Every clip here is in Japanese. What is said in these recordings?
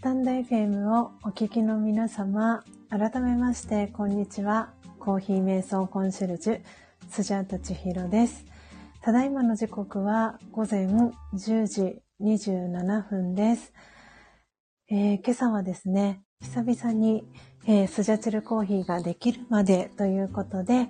スタンド FM をお聞きの皆様、改めましてこんにちは。コーヒー瞑想コンシェルジュ、スジャータチヒロです。ただいまの時刻は午前10時27分です。えー、今朝はですね、久々に、えー、スジャチルコーヒーができるまでということで、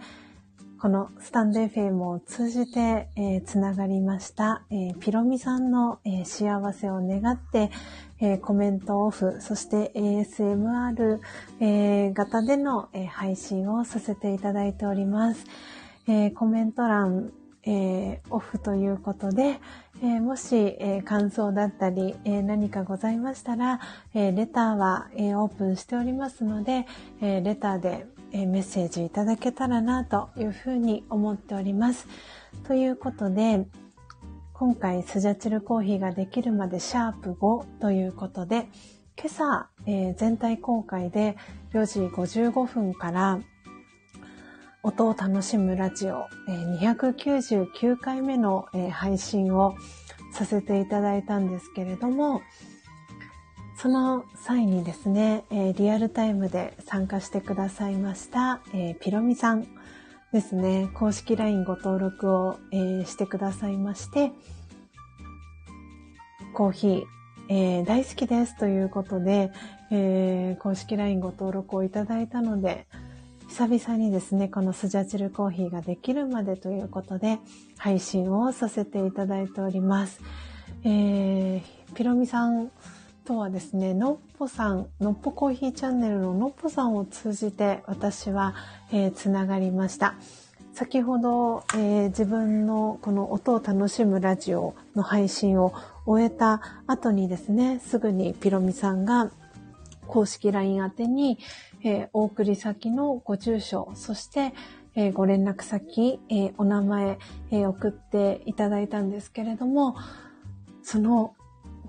このスタンド FM を通じて、えー、つながりました、えー、ピロミさんの、えー、幸せを願って、え、コメントオフ、そして ASMR、え、型での、え、配信をさせていただいております。え、コメント欄、え、オフということで、え、もし、え、感想だったり、え、何かございましたら、えレターは、えオープンしておりますので、えレターで、えメッセージいただけたらなというふうに思っております。ということで、今回スジャチルコーヒーができるまでシャープ5ということで、今朝、えー、全体公開で4時55分から音を楽しむラジオ、え、299回目の、え、配信をさせていただいたんですけれども、その際にですね、えー、リアルタイムで参加してくださいました、えー、ピロミさんですね、公式 LINE ご登録を、えー、してくださいまして、コーヒー、え大好きですということで、え公式 LINE ご登録をいただいたので、久々にですね、このスジャチルコーヒーができるまでということで、配信をさせていただいております。えー、ピロミさん、とはですね、のっぽさん、のっぽコーヒーチャンネルののっぽさんを通じて私は、えー、つながりました。先ほど、えー、自分のこの音を楽しむラジオの配信を終えた後にですね、すぐにピロミさんが公式 LINE 宛てに、えー、お送り先のご住所、そして、えー、ご連絡先、えー、お名前、え送っていただいたんですけれども、その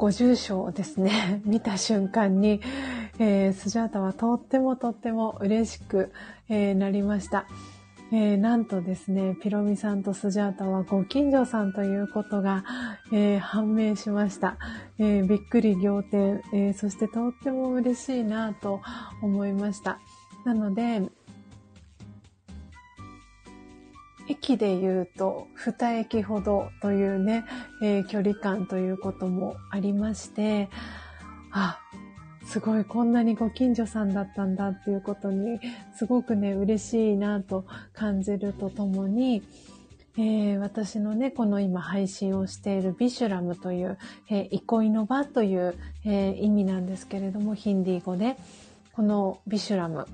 ご住所をですね、見た瞬間に、えー、スジャータはとってもとっても嬉しく、えー、なりました。えー、なんとですね、ピロミさんとスジャータはご近所さんということが、えー、判明しました。えー、びっくり仰天、えそしてとっても嬉しいなと思いました。なので、駅で言うと2駅ほどというね、えー、距離感ということもありまして、あ、すごいこんなにご近所さんだったんだっていうことにすごくね、嬉しいなと感じるとともに、えー、私のね、この今配信をしているビシュラムという、えー、憩いの場という、えー、意味なんですけれども、ヒンディー語で、このビシュラム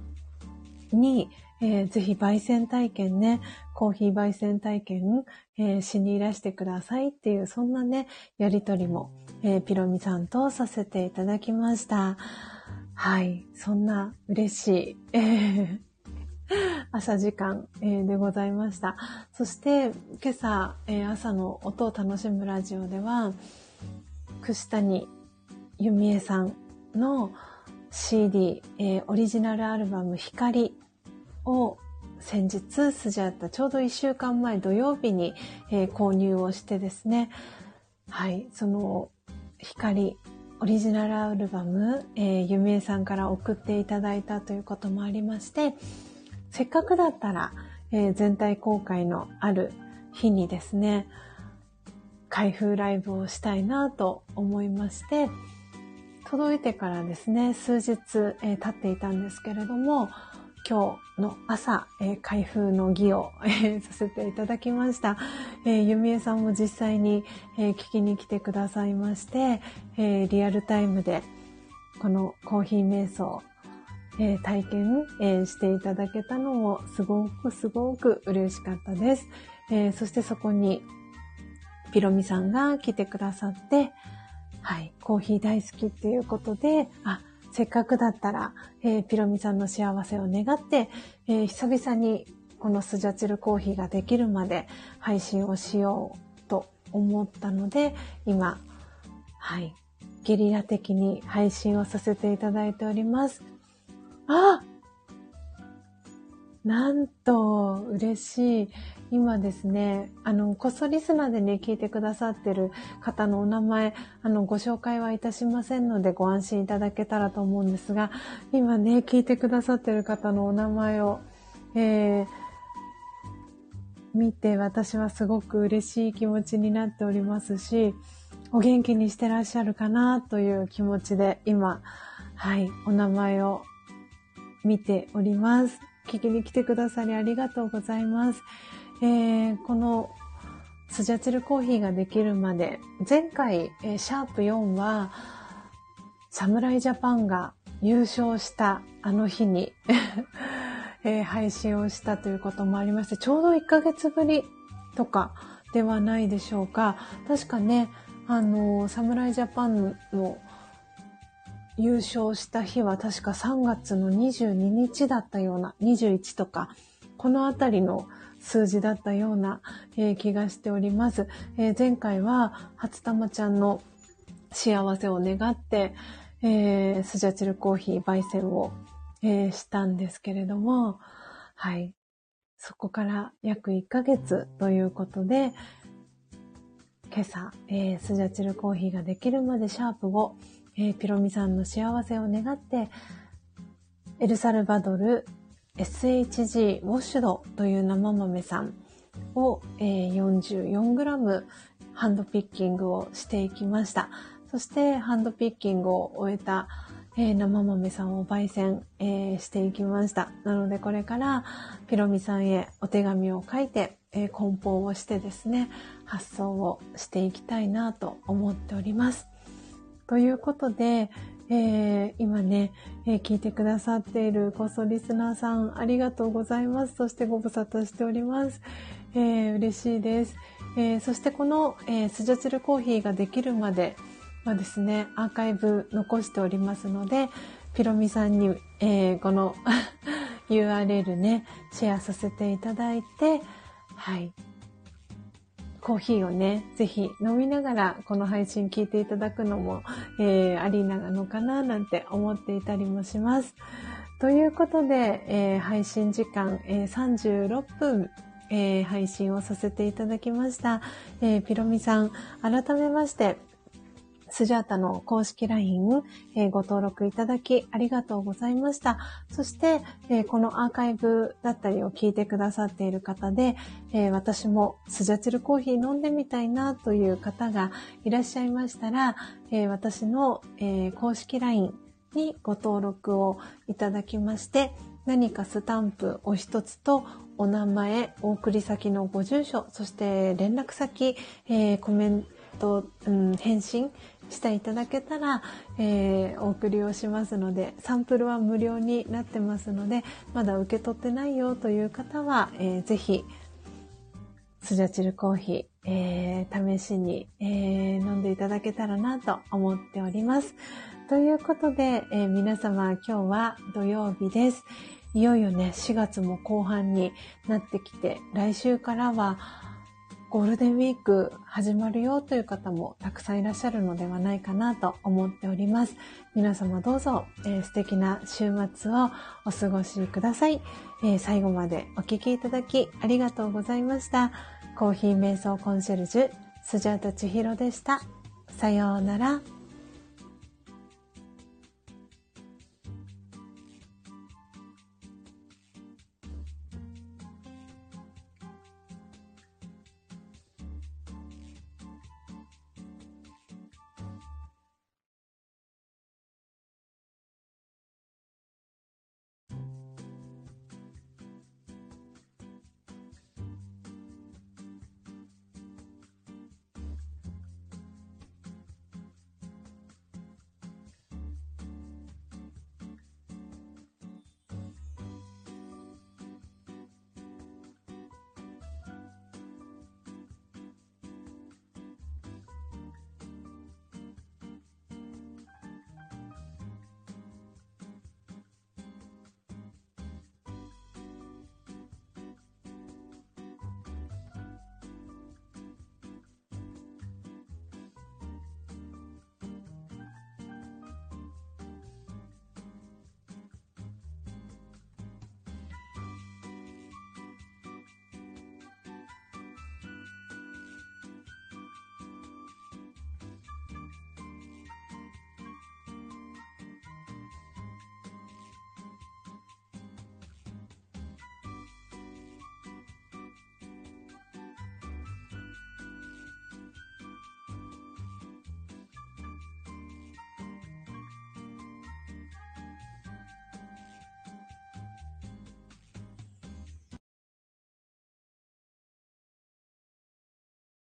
に、えー、ぜひ焙煎体験ね、コーヒー焙煎体験、えー、しにいらしてくださいっていう、そんなね、やりとりも、えー、ピロミさんとさせていただきました。はい。そんな嬉しい、朝時間、えー、でございました。そして、今朝、えー、朝の音を楽しむラジオでは、串谷由美恵さんの CD、えー、オリジナルアルバム光を先日スジャータちょうど1週間前土曜日に、えー、購入をしてですね。はい。その光オリジナルアルバム、えー、ゆめいさんから送っていただいたということもありましてせっかくだったら、えー、全体公開のある日にですね開封ライブをしたいなと思いまして届いてからですね数日、えー、経っていたんですけれども今日の朝、えー、開封の儀を、えー、させていただきました。えー、ゆみえさんも実際に、えー、聞きに来てくださいまして、えー、リアルタイムでこのコーヒー瞑想、えー、体験、えー、していただけたのもすごくすごく嬉しかったです。えー、そしてそこにピロミさんが来てくださって、はい、コーヒー大好きっていうことで、あ、せっかくだったら、えー、ピロミさんの幸せを願って、えー、久々にこのスジャチルコーヒーができるまで配信をしようと思ったので、今、はい、ゲリラ的に配信をさせていただいております。あなんと、嬉しい。今ですね、あの、こっそリスナーでね、聞いてくださってる方のお名前、あの、ご紹介はいたしませんので、ご安心いただけたらと思うんですが、今ね、聞いてくださってる方のお名前を、えー、見て私はすごく嬉しい気持ちになっておりますし、お元気にしてらっしゃるかなという気持ちで今、はい、お名前を見ております。聞きに来てくださりありがとうございます。えー、このスジャチルコーヒーができるまで、前回、えー、シャープ4は、侍ジャパンが優勝したあの日に えー、配信をしたということもありまして、ちょうど1ヶ月ぶりとかではないでしょうか。確かね、あの、侍ジャパンの優勝した日は確か3月の22日だったような、21とか、このあたりの数字だったような、えー、気がしております。えー、前回は初玉ちゃんの幸せを願って、えー、スジャチルコーヒー焙煎を、えー、したんですけれども、はい。そこから約1ヶ月ということで、今朝、えー、スジャチルコーヒーができるまでシャープ5、えー、ピロミさんの幸せを願って、エルサルバドル SHG ウォッシュドという生豆さんを、えー、44g ハンドピッキングをしていきました。そしてハンドピッキングを終えた、えー、生豆さんを焙煎、えー、していきました。なのでこれからピロミさんへお手紙を書いて、えー、梱包をしてですね、発送をしていきたいなと思っております。ということで、えー、今ね、えー、聞いてくださっているこそリスナーさん、ありがとうございます。そしてご無沙汰しております。えー、嬉しいです。えそしてこの、えスジャチルコーヒーができるまではですね、アーカイブ残しておりますので、ピロミさんに、えこの URL ね、シェアさせていただいて、はい、コーヒーをね、ぜひ飲みながらこの配信聞いていただくのも、えー、ありなのかななんて思っていたりもします。ということで、えー、配信時間、えー、36分、えー、配信をさせていただきました。えー、ピロミさん、改めまして、スジャータの公式 LINE、えー、ご登録いただきありがとうございました。そして、えー、このアーカイブだったりを聞いてくださっている方で、えー、私もスジャチルコーヒー飲んでみたいなという方がいらっしゃいましたら、え私の、え公式 LINE にご登録をいただきまして、何かスタンプを一つとお名前、お送り先のご住所、そして連絡先、えー、コメント、うん、返信していただけたら、えー、お送りをしますので、サンプルは無料になってますので、まだ受け取ってないよという方は、えー、ぜひ、スジャチルコーヒー、えー、試しに、えー、飲んでいただけたらなと思っております。ということで、えー、皆様今日は土曜日です。いよいよね、4月も後半になってきて、来週からは、ゴールデンウィーク始まるよという方もたくさんいらっしゃるのではないかなと思っております。皆様どうぞ、えー、素敵な週末をお過ごしください、えー、最後までお聴きいただきありがとうございました。コーヒー瞑想コンシェルジュ、スジャータ千尋でした。さようなら。